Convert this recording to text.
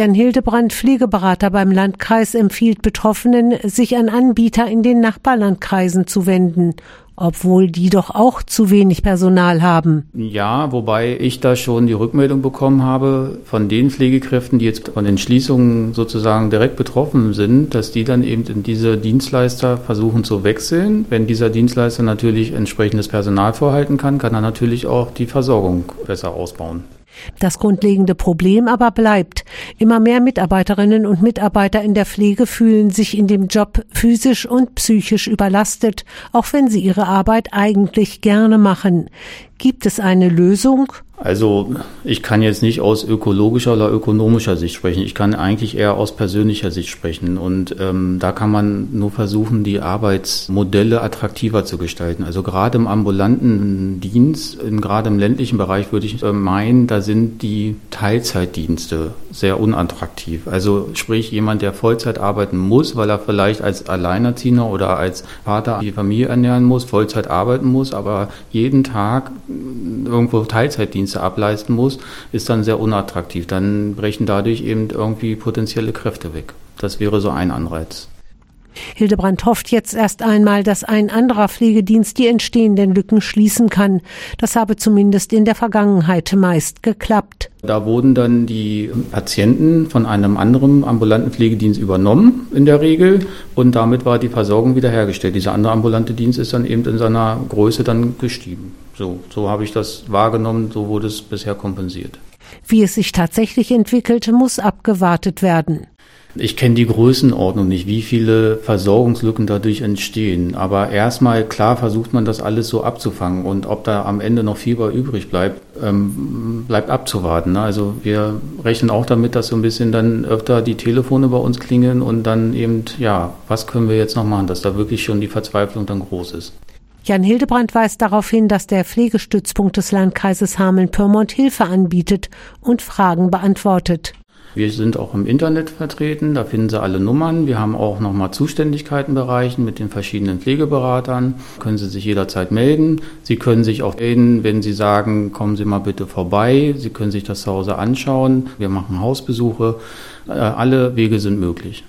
Jan Hildebrand, Pflegeberater beim Landkreis, empfiehlt Betroffenen, sich an Anbieter in den Nachbarlandkreisen zu wenden obwohl die doch auch zu wenig Personal haben. Ja, wobei ich da schon die Rückmeldung bekommen habe von den Pflegekräften, die jetzt von den Schließungen sozusagen direkt betroffen sind, dass die dann eben in diese Dienstleister versuchen zu wechseln. Wenn dieser Dienstleister natürlich entsprechendes Personal vorhalten kann, kann er natürlich auch die Versorgung besser ausbauen. Das grundlegende Problem aber bleibt. Immer mehr Mitarbeiterinnen und Mitarbeiter in der Pflege fühlen sich in dem Job physisch und psychisch überlastet, auch wenn sie ihre Arbeit eigentlich gerne machen. Gibt es eine Lösung? Also ich kann jetzt nicht aus ökologischer oder ökonomischer Sicht sprechen. Ich kann eigentlich eher aus persönlicher Sicht sprechen. Und ähm, da kann man nur versuchen, die Arbeitsmodelle attraktiver zu gestalten. Also gerade im ambulanten Dienst, in, gerade im ländlichen Bereich würde ich äh, meinen, da sind die Teilzeitdienste sehr unattraktiv. Also sprich jemand, der Vollzeit arbeiten muss, weil er vielleicht als Alleinerziehender oder als Vater die Familie ernähren muss, Vollzeit arbeiten muss, aber jeden Tag irgendwo Teilzeitdienste ableisten muss, ist dann sehr unattraktiv. Dann brechen dadurch eben irgendwie potenzielle Kräfte weg. Das wäre so ein Anreiz. Hildebrand hofft jetzt erst einmal, dass ein anderer Pflegedienst die entstehenden Lücken schließen kann. Das habe zumindest in der Vergangenheit meist geklappt. Da wurden dann die Patienten von einem anderen ambulanten Pflegedienst übernommen in der Regel und damit war die Versorgung wiederhergestellt. Dieser andere ambulante Dienst ist dann eben in seiner Größe dann gestiegen. So, so habe ich das wahrgenommen, so wurde es bisher kompensiert. Wie es sich tatsächlich entwickelt, muss abgewartet werden. Ich kenne die Größenordnung nicht, wie viele Versorgungslücken dadurch entstehen. Aber erstmal, klar, versucht man das alles so abzufangen. Und ob da am Ende noch Fieber übrig bleibt, ähm, bleibt abzuwarten. Ne? Also wir rechnen auch damit, dass so ein bisschen dann öfter die Telefone bei uns klingeln und dann eben, ja, was können wir jetzt noch machen, dass da wirklich schon die Verzweiflung dann groß ist. Jan Hildebrand weist darauf hin, dass der Pflegestützpunkt des Landkreises Hameln-Pyrmont Hilfe anbietet und Fragen beantwortet. Wir sind auch im Internet vertreten, da finden Sie alle Nummern. Wir haben auch nochmal Zuständigkeitenbereichen mit den verschiedenen Pflegeberatern. Können Sie sich jederzeit melden. Sie können sich auch melden, wenn Sie sagen, kommen Sie mal bitte vorbei. Sie können sich das zu Hause anschauen. Wir machen Hausbesuche. Äh, alle Wege sind möglich.